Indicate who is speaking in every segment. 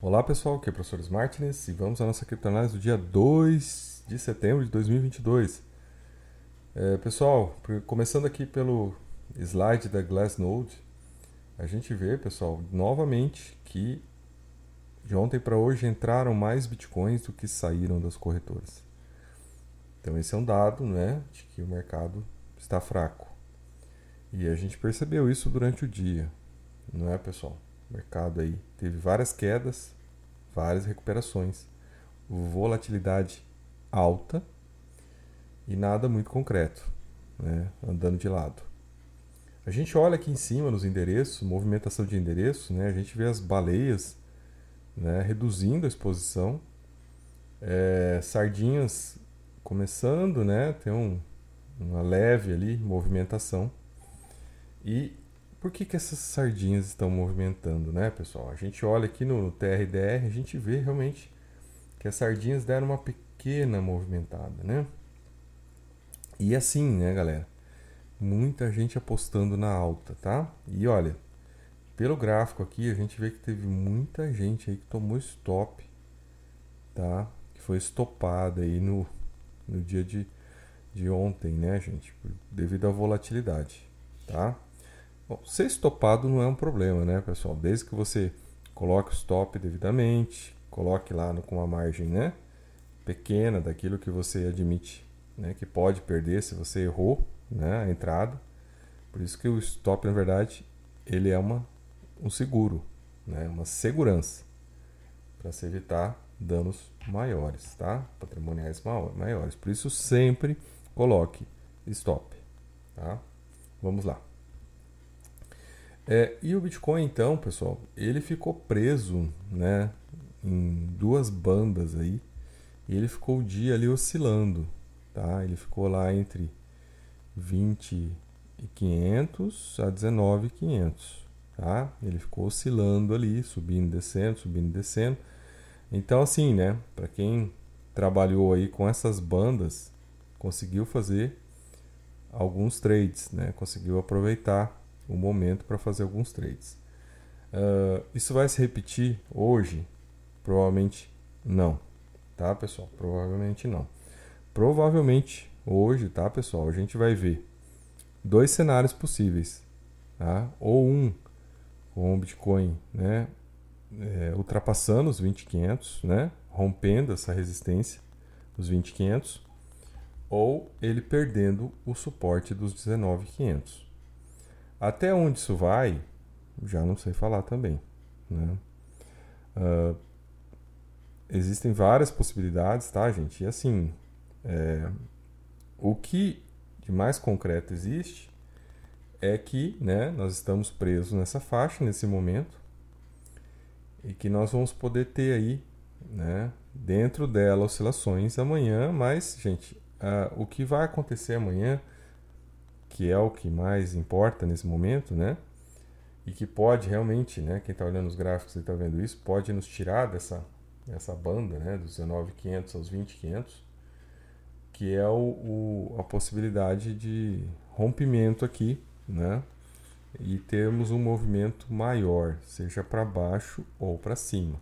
Speaker 1: Olá pessoal, aqui é o professor Martins e vamos à nossa criptoanálise do dia 2 de setembro de 2022. É, pessoal, começando aqui pelo slide da Glassnode, a gente vê, pessoal, novamente que de ontem para hoje entraram mais bitcoins do que saíram das corretoras. Então esse é um dado, né, de que o mercado está fraco. E a gente percebeu isso durante o dia, não é, pessoal? O mercado aí teve várias quedas, várias recuperações, volatilidade alta e nada muito concreto, né? andando de lado. A gente olha aqui em cima nos endereços, movimentação de endereço, né? a gente vê as baleias né? reduzindo a exposição, é, sardinhas começando, né? tem um, uma leve ali movimentação e por que, que essas sardinhas estão movimentando, né, pessoal? A gente olha aqui no TRDR, a gente vê realmente que as sardinhas deram uma pequena movimentada, né? E assim, né, galera? Muita gente apostando na alta, tá? E olha, pelo gráfico aqui, a gente vê que teve muita gente aí que tomou stop, tá? Que foi estopada aí no, no dia de, de ontem, né, gente? Devido à volatilidade, tá? Bom, ser estopado não é um problema, né, pessoal? Desde que você coloque o stop devidamente, coloque lá no, com uma margem né, pequena daquilo que você admite né, que pode perder se você errou né, a entrada. Por isso que o stop, na verdade, ele é uma, um seguro, né, uma segurança para se evitar danos maiores, tá? Patrimoniais maiores. Por isso sempre coloque stop, tá? Vamos lá. É, e o Bitcoin, então, pessoal, ele ficou preso né, em duas bandas aí. E ele ficou o dia ali oscilando. Tá? Ele ficou lá entre 20.500 a 19.500. Tá? Ele ficou oscilando ali, subindo, descendo, subindo, descendo. Então, assim, né? Para quem trabalhou aí com essas bandas, conseguiu fazer alguns trades, né? Conseguiu aproveitar o momento para fazer alguns trades. Uh, isso vai se repetir hoje? Provavelmente não, tá pessoal? Provavelmente não. Provavelmente hoje, tá pessoal? A gente vai ver dois cenários possíveis, tá? Ou um com o Bitcoin, né? É, ultrapassando os 20.500, né? Rompendo essa resistência dos 20.500, ou ele perdendo o suporte dos 19.500. Até onde isso vai, já não sei falar também. Né? Uh, existem várias possibilidades, tá, gente? E assim, é, o que de mais concreto existe é que né, nós estamos presos nessa faixa nesse momento e que nós vamos poder ter aí né, dentro dela oscilações amanhã, mas, gente, uh, o que vai acontecer amanhã que é o que mais importa nesse momento, né? E que pode realmente, né? Quem está olhando os gráficos e está vendo isso, pode nos tirar dessa, dessa banda, né? Dos 19.500 aos 20.500, que é o, o, a possibilidade de rompimento aqui, né? E termos um movimento maior, seja para baixo ou para cima.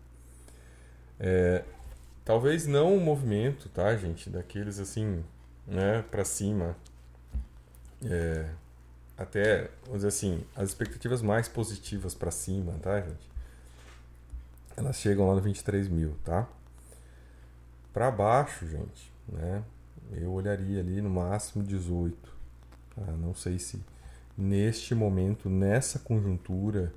Speaker 1: É, talvez não um movimento, tá, gente? Daqueles assim, né? Para cima, é, até, vamos dizer assim, as expectativas mais positivas para cima, tá, gente? Elas chegam lá no 23 mil, tá? Para baixo, gente, né? Eu olharia ali no máximo 18. Tá? Não sei se neste momento, nessa conjuntura,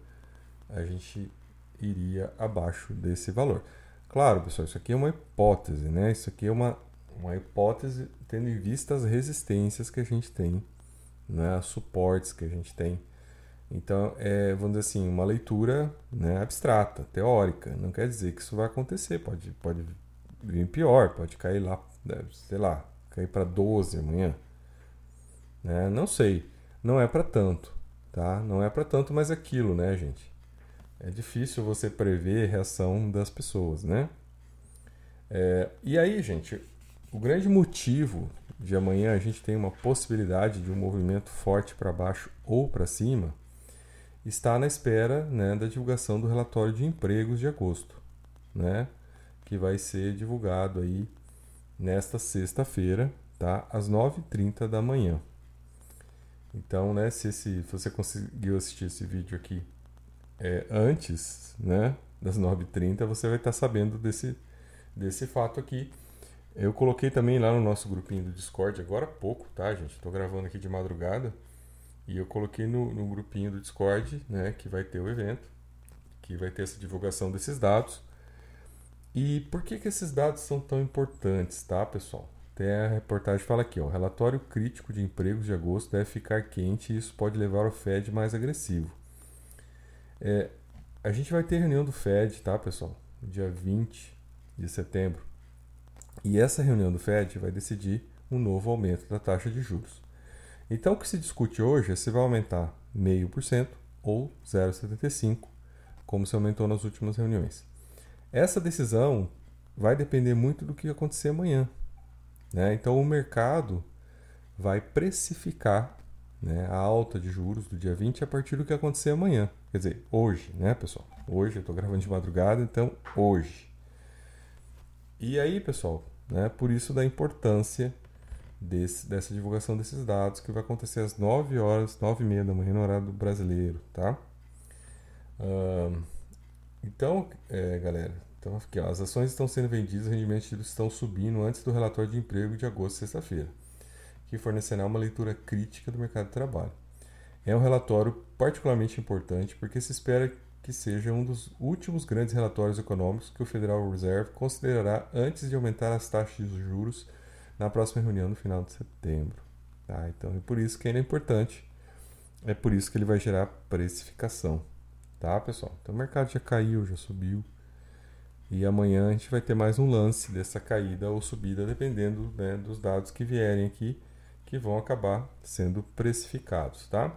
Speaker 1: a gente iria abaixo desse valor. Claro, pessoal, isso aqui é uma hipótese, né? Isso aqui é uma, uma hipótese tendo em vista as resistências que a gente tem né, suportes que a gente tem. Então, é, vamos dizer assim, uma leitura né, abstrata, teórica. Não quer dizer que isso vai acontecer. Pode, pode vir pior, pode cair lá, né, sei lá, cair para 12 amanhã. Né? Não sei. Não é para tanto, tá? Não é para tanto, mas é aquilo, né, gente? É difícil você prever a reação das pessoas, né? É, e aí, gente, o grande motivo de amanhã a gente tem uma possibilidade de um movimento forte para baixo ou para cima, está na espera né, da divulgação do relatório de empregos de agosto. né, que vai ser divulgado aí nesta sexta-feira, tá, às 9h30 da manhã. Então, né, se, esse, se você conseguiu assistir esse vídeo aqui é, antes, né, das 9h30, você vai estar sabendo desse, desse fato aqui. Eu coloquei também lá no nosso grupinho do Discord, agora há pouco, tá, gente? Estou gravando aqui de madrugada. E eu coloquei no, no grupinho do Discord, né, que vai ter o evento, que vai ter essa divulgação desses dados. E por que, que esses dados são tão importantes, tá, pessoal? Tem a reportagem fala aqui, ó, o relatório crítico de empregos de agosto deve ficar quente e isso pode levar o Fed mais agressivo. É, a gente vai ter reunião do Fed, tá, pessoal? Dia 20 de setembro. E essa reunião do Fed vai decidir um novo aumento da taxa de juros. Então, o que se discute hoje é se vai aumentar 0,5% ou 0,75%, como se aumentou nas últimas reuniões. Essa decisão vai depender muito do que acontecer amanhã. Né? Então, o mercado vai precificar né, a alta de juros do dia 20 a partir do que acontecer amanhã. Quer dizer, hoje, né, pessoal? Hoje, eu estou gravando de madrugada, então hoje. E aí, pessoal, né, por isso da importância desse, dessa divulgação desses dados, que vai acontecer às 9 horas, 9 e meia da manhã no horário brasileiro, tá? Uh, então, é, galera, então aqui, ó, as ações estão sendo vendidas, os rendimentos estão subindo antes do relatório de emprego de agosto, sexta-feira, que fornecerá uma leitura crítica do mercado de trabalho. É um relatório particularmente importante porque se espera que seja um dos últimos grandes relatórios econômicos que o Federal Reserve considerará antes de aumentar as taxas de juros na próxima reunião no final de setembro. Tá? Então é por isso que ele é importante. É por isso que ele vai gerar precificação. Tá, pessoal? Então o mercado já caiu, já subiu. E amanhã a gente vai ter mais um lance dessa caída ou subida, dependendo né, dos dados que vierem aqui, que vão acabar sendo precificados, tá?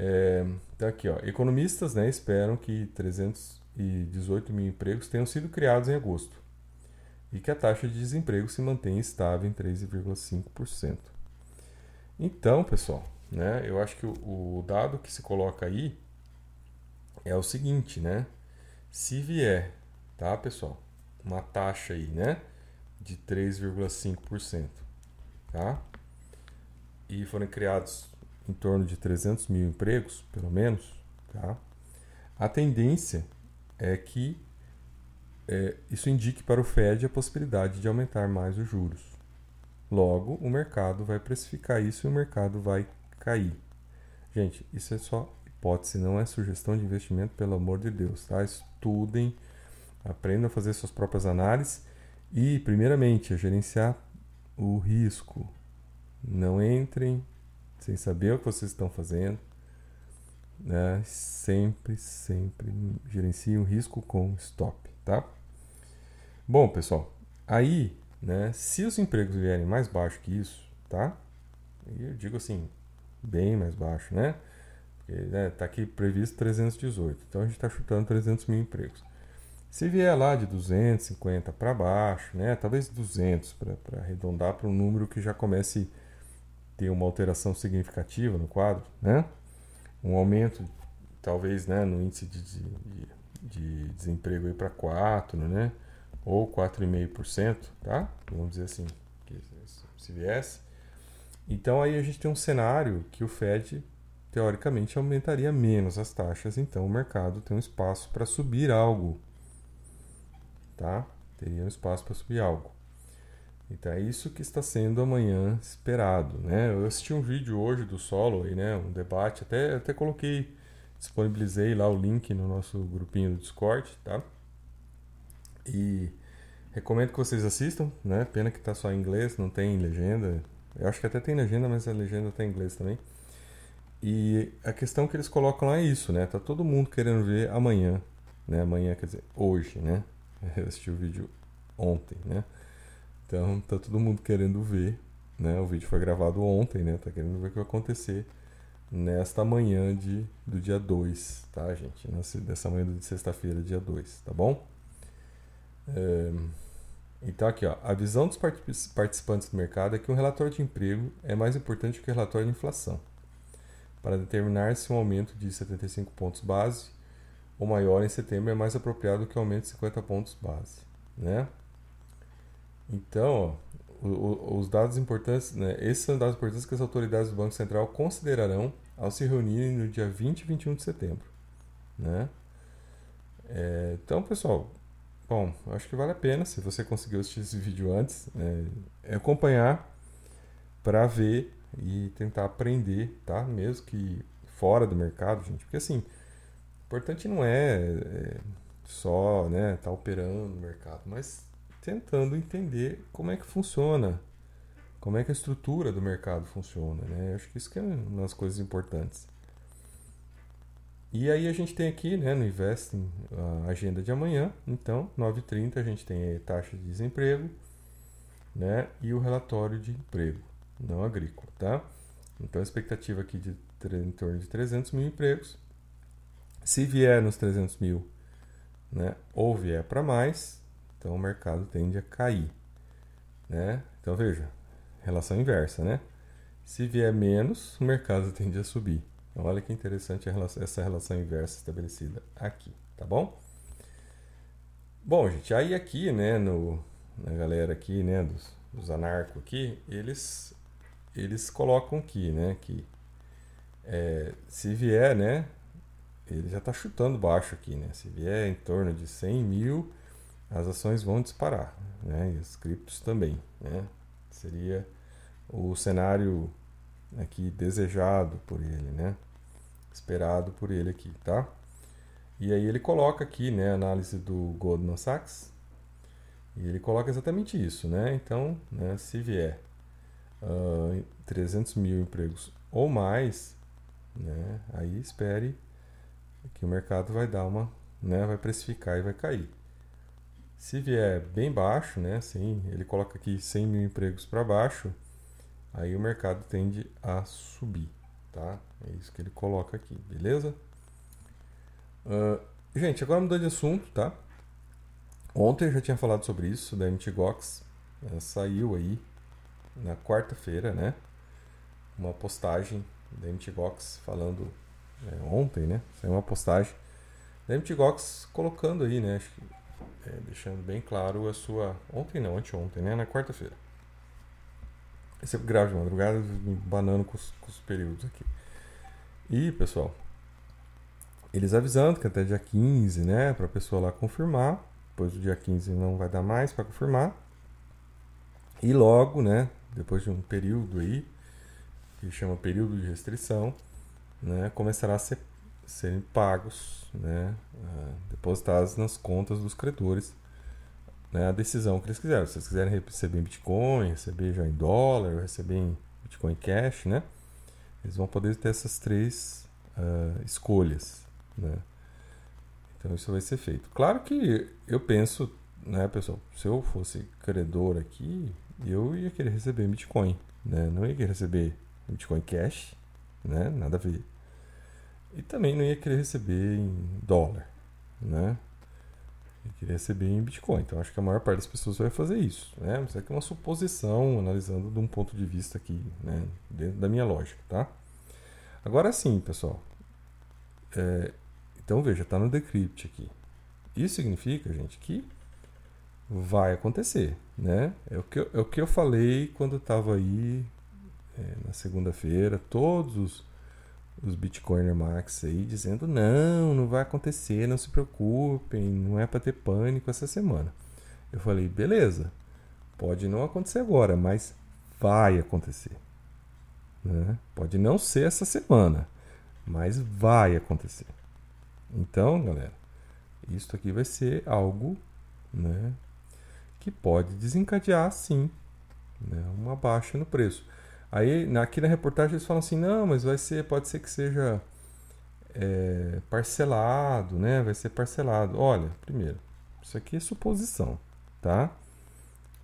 Speaker 1: É, então aqui, ó, economistas né, esperam que 318 mil empregos tenham sido criados em agosto e que a taxa de desemprego se mantenha estável em 3,5%. Então, pessoal, né, eu acho que o, o, dado que se coloca aí é o seguinte, né? Se vier, tá, pessoal, uma taxa aí, né, de 3,5%, tá? E forem criados em torno de 300 mil empregos, pelo menos, tá? A tendência é que é, isso indique para o Fed a possibilidade de aumentar mais os juros. Logo, o mercado vai precificar isso e o mercado vai cair. Gente, isso é só hipótese, não é sugestão de investimento, pelo amor de Deus. Tá? Estudem, aprendam a fazer suas próprias análises e, primeiramente, a gerenciar o risco. Não entrem sem saber o que vocês estão fazendo. Né? Sempre, sempre gerenciem o risco com stop, tá? Bom, pessoal, aí, né, se os empregos vierem mais baixo que isso, tá? Eu digo assim, bem mais baixo, né? Porque né, tá aqui previsto 318, então a gente está chutando 300 mil empregos. Se vier lá de 250 para baixo, né, talvez 200 para arredondar para um número que já comece a ter uma alteração significativa no quadro, né? Um aumento, talvez, né, no índice de, de, de desemprego para 4, né? ou 4,5%, tá? Vamos dizer assim, se viesse. Então aí a gente tem um cenário que o Fed teoricamente aumentaria menos as taxas, então o mercado tem um espaço para subir algo, tá? Teria um espaço para subir algo. Então é isso que está sendo amanhã esperado, né? Eu assisti um vídeo hoje do Solo aí, né? Um debate, até até coloquei, disponibilizei lá o link no nosso grupinho do Discord, tá? E recomendo que vocês assistam, né? Pena que tá só em inglês, não tem legenda. Eu acho que até tem legenda, mas a legenda tá em inglês também. E a questão que eles colocam lá é isso, né? Tá todo mundo querendo ver amanhã, né? Amanhã, quer dizer, hoje, né? Eu assisti o vídeo ontem, né? Então tá todo mundo querendo ver, né? O vídeo foi gravado ontem, né? Tá querendo ver o que vai acontecer nesta manhã de, do dia 2, tá, gente? Nessa, manhã de sexta-feira, dia 2, tá bom? É, então, aqui, ó, a visão dos participantes do mercado é que um relatório de emprego é mais importante que o relatório de inflação. Para determinar se um aumento de 75 pontos base ou maior em setembro é mais apropriado que o aumento de 50 pontos base, né? Então, ó, o, o, os dados importantes, né, esses são dados importantes que as autoridades do Banco Central considerarão ao se reunirem no dia 20 e 21 de setembro, né? É, então, pessoal, bom, acho que vale a pena, se você conseguiu assistir esse vídeo antes, é, é acompanhar para ver e tentar aprender, tá? Mesmo que fora do mercado, gente, porque assim, importante não é, é só, né, tá operando no mercado, mas tentando entender como é que funciona, como é que a estrutura do mercado funciona, né? Acho que isso que é uma das coisas importantes. E aí a gente tem aqui, né, no Investing, a agenda de amanhã. Então, 9h30 a gente tem taxa de desemprego, né, e o relatório de emprego não agrícola, tá? Então, a expectativa aqui de em torno de 300 mil empregos. Se vier nos 300 mil, né, ou vier para mais, então o mercado tende a cair, né? Então, veja, relação inversa, né? Se vier menos, o mercado tende a subir. Olha que interessante relação, essa relação inversa estabelecida aqui, tá bom? Bom, gente, aí aqui, né, no, na galera aqui, né, dos, dos anarco aqui, eles, eles colocam aqui, né, que é, se vier, né, ele já está chutando baixo aqui, né, se vier em torno de 100 mil, as ações vão disparar, né, e os criptos também, né, seria o cenário aqui desejado por ele, né? esperado por ele aqui, tá? E aí ele coloca aqui, né, a análise do Goldman Sachs, e ele coloca exatamente isso, né? Então, né, se vier uh, ah, 300 mil empregos ou mais, né, aí espere que o mercado vai dar uma, né, vai precificar e vai cair. Se vier bem baixo, né, assim, ele coloca aqui 100 mil empregos para baixo, aí o mercado tende a subir tá? É isso que ele coloca aqui, beleza? Uh, gente, agora mudando de assunto, tá? Ontem eu já tinha falado sobre isso, da MTGOX. Uh, saiu aí na quarta-feira, né? Uma postagem da MTGOX falando é, ontem, né? Saiu uma postagem da MTGOX colocando aí, né? Acho que, é, deixando bem claro a sua. Ontem não, anteontem, né? Na quarta-feira. Eu sempre gravo de madrugada, banando com os, com os períodos aqui. E, pessoal, eles avisando que até dia 15, né, para a pessoa lá confirmar. Depois do dia 15 não vai dar mais para confirmar. E logo, né, depois de um período aí, que chama período de restrição, né, começará a ser, serem pagos, né, uh, depositados nas contas dos credores né, a decisão que eles quiserem. Se vocês quiserem receber em Bitcoin, receber já em dólar, receber em Bitcoin Cash, né? Eles vão poder ter essas três uh, escolhas, né? Então isso vai ser feito. Claro que eu penso, né, pessoal, se eu fosse credor aqui, eu ia querer receber Bitcoin, né? Não ia querer receber Bitcoin Cash, né? Nada a ver. E também não ia querer receber em dólar, né? e queria receber em Bitcoin. Então acho que a maior parte das pessoas vai fazer isso. Né? Isso aqui é uma suposição, analisando de um ponto de vista aqui, né? dentro da minha lógica. Tá? Agora sim, pessoal. É, então veja, está no decrypt aqui. Isso significa, gente, que vai acontecer. Né? É, o que eu, é o que eu falei quando estava aí é, na segunda-feira. Todos os Bitcoiner Max aí dizendo: não, não vai acontecer, não se preocupem, não é para ter pânico essa semana. Eu falei: beleza, pode não acontecer agora, mas vai acontecer. Né? Pode não ser essa semana, mas vai acontecer. Então, galera, isso aqui vai ser algo né, que pode desencadear sim né, uma baixa no preço. Aí aqui na reportagem eles falam assim, não, mas vai ser, pode ser que seja é, parcelado, né? Vai ser parcelado. Olha, primeiro, isso aqui é suposição, tá?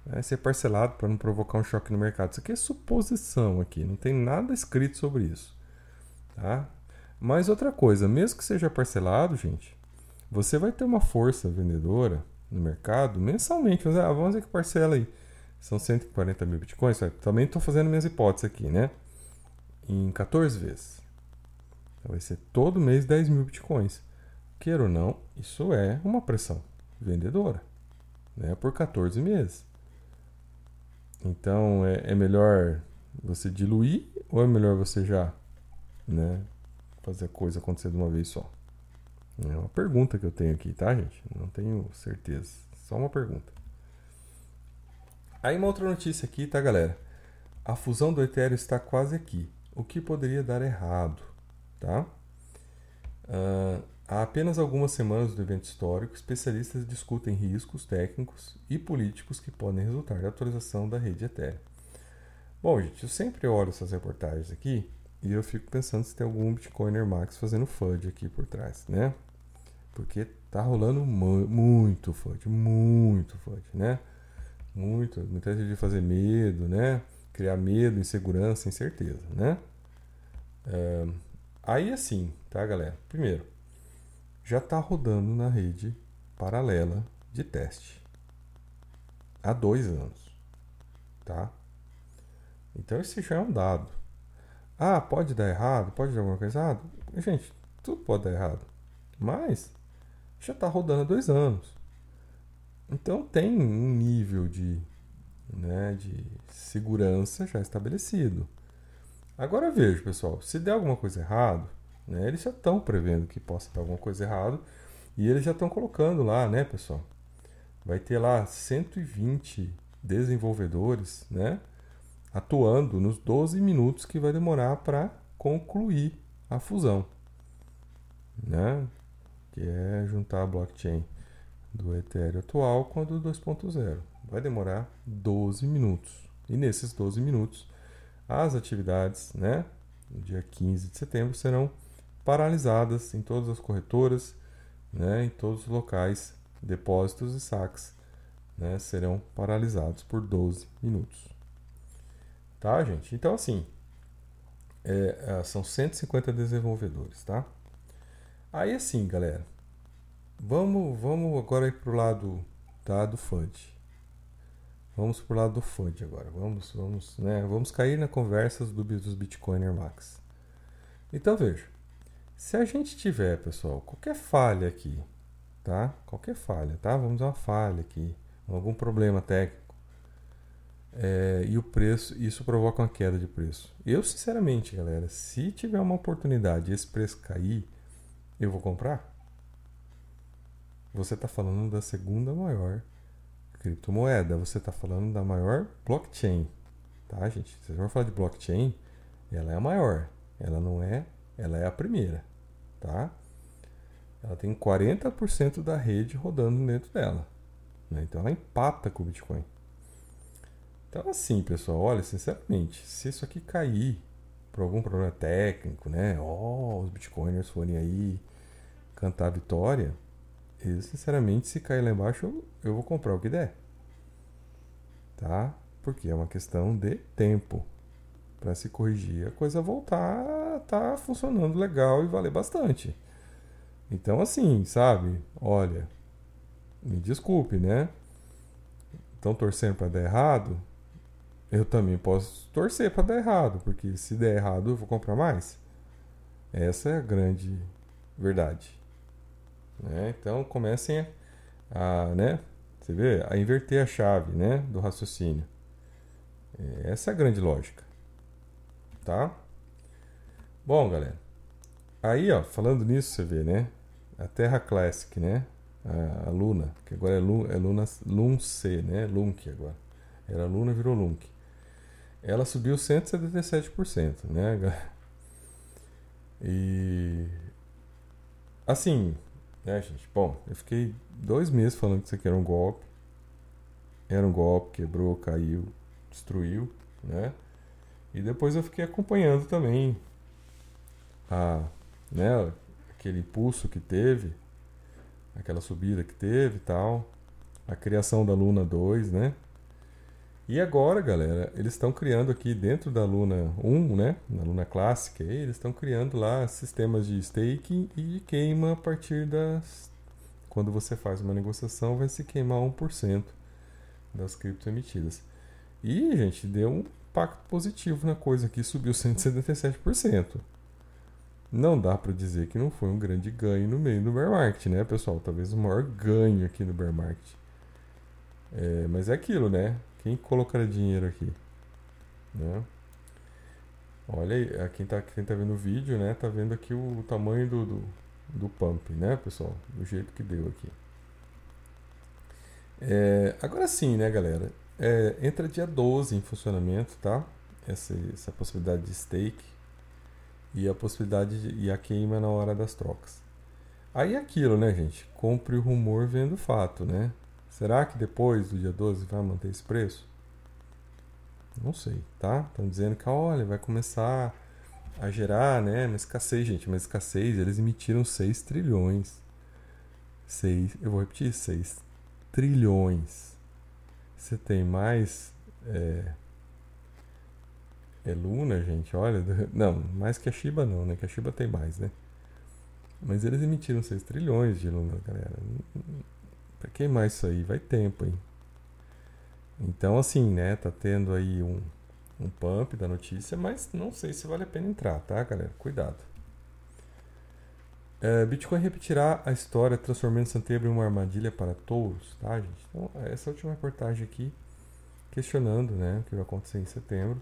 Speaker 1: Vai ser parcelado para não provocar um choque no mercado. Isso aqui é suposição aqui, não tem nada escrito sobre isso, tá? Mas outra coisa, mesmo que seja parcelado, gente, você vai ter uma força vendedora no mercado mensalmente. Ah, vamos dizer que parcela aí são 140 mil bitcoins. Também estou fazendo minhas hipóteses aqui, né? Em 14 vezes. Então vai ser todo mês 10 mil bitcoins. queira ou não, isso é uma pressão vendedora, né? Por 14 meses. Então é, é melhor você diluir ou é melhor você já, né, fazer a coisa acontecer de uma vez só? É uma pergunta que eu tenho aqui, tá, gente? Não tenho certeza. Só uma pergunta. Aí uma outra notícia aqui, tá, galera? A fusão do Ethereum está quase aqui. O que poderia dar errado, tá? Uh, há apenas algumas semanas do evento histórico, especialistas discutem riscos técnicos e políticos que podem resultar da atualização da rede Ethereum. Bom, gente, eu sempre olho essas reportagens aqui e eu fico pensando se tem algum Bitcoiner Max fazendo FUD aqui por trás, né? Porque tá rolando mu muito FUD, muito FUD, né? Muito, muita gente de fazer medo, né? Criar medo, insegurança, incerteza, né? É, aí assim, tá, galera? Primeiro, já tá rodando na rede paralela de teste há dois anos, tá? Então esse já é um dado. Ah, pode dar errado? Pode dar alguma coisa errada? Gente, tudo pode dar errado. Mas já está rodando há dois anos. Então tem um nível de, né, de segurança já estabelecido. Agora veja, pessoal, se der alguma coisa errada, né, eles já estão prevendo que possa dar alguma coisa errada e eles já estão colocando lá, né, pessoal? Vai ter lá 120 desenvolvedores, né, atuando nos 12 minutos que vai demorar para concluir a fusão, né? que é juntar a blockchain do Ethereum atual com a do 2.0. Vai demorar 12 minutos. E nesses 12 minutos, as atividades, né, no dia 15 de setembro, serão paralisadas em todas as corretoras, né, em todos os locais, depósitos e saques, né, serão paralisados por 12 minutos. Tá, gente? Então, assim, é, é são 150 desenvolvedores, tá? Aí, assim, galera, vamos, vamos agora para o lado tá, do FUD. Vamos para o lado do FUD agora. Vamos, vamos, né, vamos cair na conversa dos, dos Bitcoiner Max. Então, veja. Se a gente tiver, pessoal, qualquer falha aqui, tá? Qualquer falha, tá? Vamos dar uma falha aqui, algum problema técnico é, e o preço, isso provoca uma queda de preço. Eu, sinceramente, galera, se tiver uma oportunidade e esse preço cair, eu vou comprar. Você está falando da segunda maior criptomoeda, você está falando da maior blockchain, tá, gente? Você for falar de blockchain, ela é a maior, ela não é, ela é a primeira, tá? Ela tem 40% da rede rodando dentro dela, né? então ela empata com o Bitcoin. Então, assim, pessoal, olha, sinceramente, se isso aqui cair por algum problema técnico, né? Ó, oh, os bitcoiners forem aí cantar a vitória, eu, sinceramente, se cair lá embaixo, eu, vou comprar o que der. Tá? Porque é uma questão de tempo para se corrigir, a coisa voltar tá funcionando legal e valer bastante. Então, assim, sabe? Olha, me desculpe, né? Estão torcendo para dar errado? eu também posso torcer para dar errado, porque se der errado eu vou comprar mais. Essa é a grande verdade. Né? Então comecem a, né? Você vê, a inverter a chave, né, do raciocínio. É, essa é a grande lógica, tá? Bom, galera. Aí, ó, falando nisso, você vê, né? A Terra Classic, né? A, a Luna, que agora é, Luna, é Luna Lun C, né? Lunk agora. Era Luna, virou Lunk ela subiu 177%, né? E assim, né, gente? Bom, eu fiquei dois meses falando que isso aqui era um golpe. Era um golpe, quebrou, caiu, destruiu, né? E depois eu fiquei acompanhando também a, né, aquele impulso que teve, aquela subida que teve e tal, a criação da Luna 2, né? E agora, galera, eles estão criando aqui dentro da Luna 1, né, na Luna clássica, eles estão criando lá sistemas de staking e queima a partir das quando você faz uma negociação, vai se queimar 1% das cripto emitidas. E, gente, deu um impacto positivo na coisa aqui, subiu 177%. não dá para dizer que não foi um grande ganho no meio do bear market, né, pessoal? Talvez o maior ganho aqui no bear market. É, mas é aquilo, né? Quem colocaria dinheiro aqui? Né? Olha aí, quem tá, quem tá vendo o vídeo, né? Tá vendo aqui o, o tamanho do, do, do, pump, né, pessoal? Do jeito que deu aqui. É, agora sim, né, galera? É, entra dia 12 em funcionamento, tá? Essa, essa possibilidade de stake e a possibilidade de, e a queima na hora das trocas. Aí é aquilo, né, gente? Compre o rumor vendo o fato, né? Será que depois do dia 12 vai manter esse preço? Não sei, tá? Estão dizendo que, olha, vai começar a gerar, né? Uma escassez, gente. Mas escassez, eles emitiram 6 trilhões. 6, eu vou repetir, 6 trilhões. Você tem mais. É, é Luna, gente, olha. Não, mais que a Shiba não, né? Que a Shiba tem mais, né? Mas eles emitiram 6 trilhões de Luna, galera. Pra queimar isso aí vai tempo, hein? Então, assim, né? Tá tendo aí um, um pump da notícia, mas não sei se vale a pena entrar, tá, galera? Cuidado. É, Bitcoin repetirá a história transformando setembro em uma armadilha para touros, tá, gente? Então, essa última reportagem aqui, questionando, né, o que vai acontecer em setembro.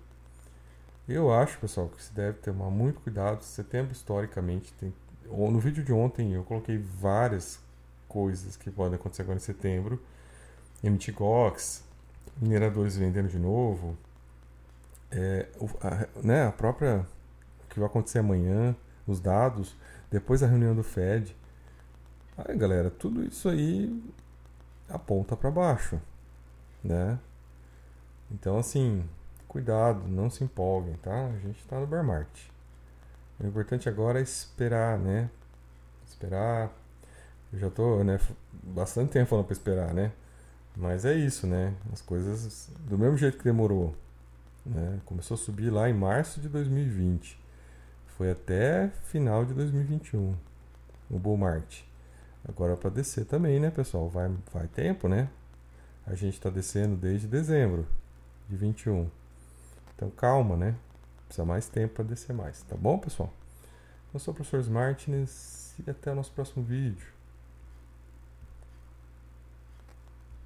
Speaker 1: Eu acho, pessoal, que se deve tomar muito cuidado. Setembro, historicamente, tem... no vídeo de ontem eu coloquei várias coisas que podem acontecer agora em setembro. MTGOX, mineradores vendendo de novo, é, a, né, a própria o que vai acontecer amanhã, os dados, depois da reunião do Fed. Aí, galera, tudo isso aí aponta para baixo, né? Então, assim, cuidado, não se empolguem, tá? A gente está no bear market. O importante agora é esperar, né? Esperar. Já tô, né, bastante tempo falando para esperar, né? Mas é isso, né? As coisas do mesmo jeito que demorou, né? Começou a subir lá em março de 2020. Foi até final de 2021 o bull market. Agora para descer também, né, pessoal? Vai vai tempo, né? A gente está descendo desde dezembro de 21. Então calma, né? Precisa mais tempo para descer mais, tá bom, pessoal? Eu sou o professor Martins e até o nosso próximo vídeo.